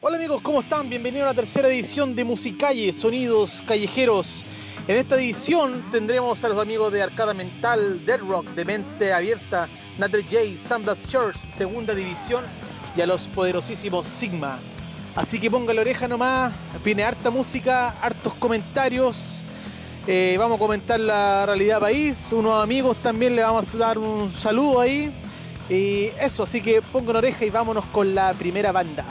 Hola amigos, ¿cómo están? Bienvenidos a la tercera edición de Musicalle, Sonidos Callejeros. En esta edición tendremos a los amigos de Arcada Mental, Dead Rock, de Mente Abierta, Natter J, Sandals Church, Segunda División y a los poderosísimos Sigma. Así que ponga la oreja nomás, viene harta música, hartos comentarios. Eh, vamos a comentar la realidad país, unos amigos también le vamos a dar un saludo ahí. Y eso, así que pongan oreja y vámonos con la primera banda.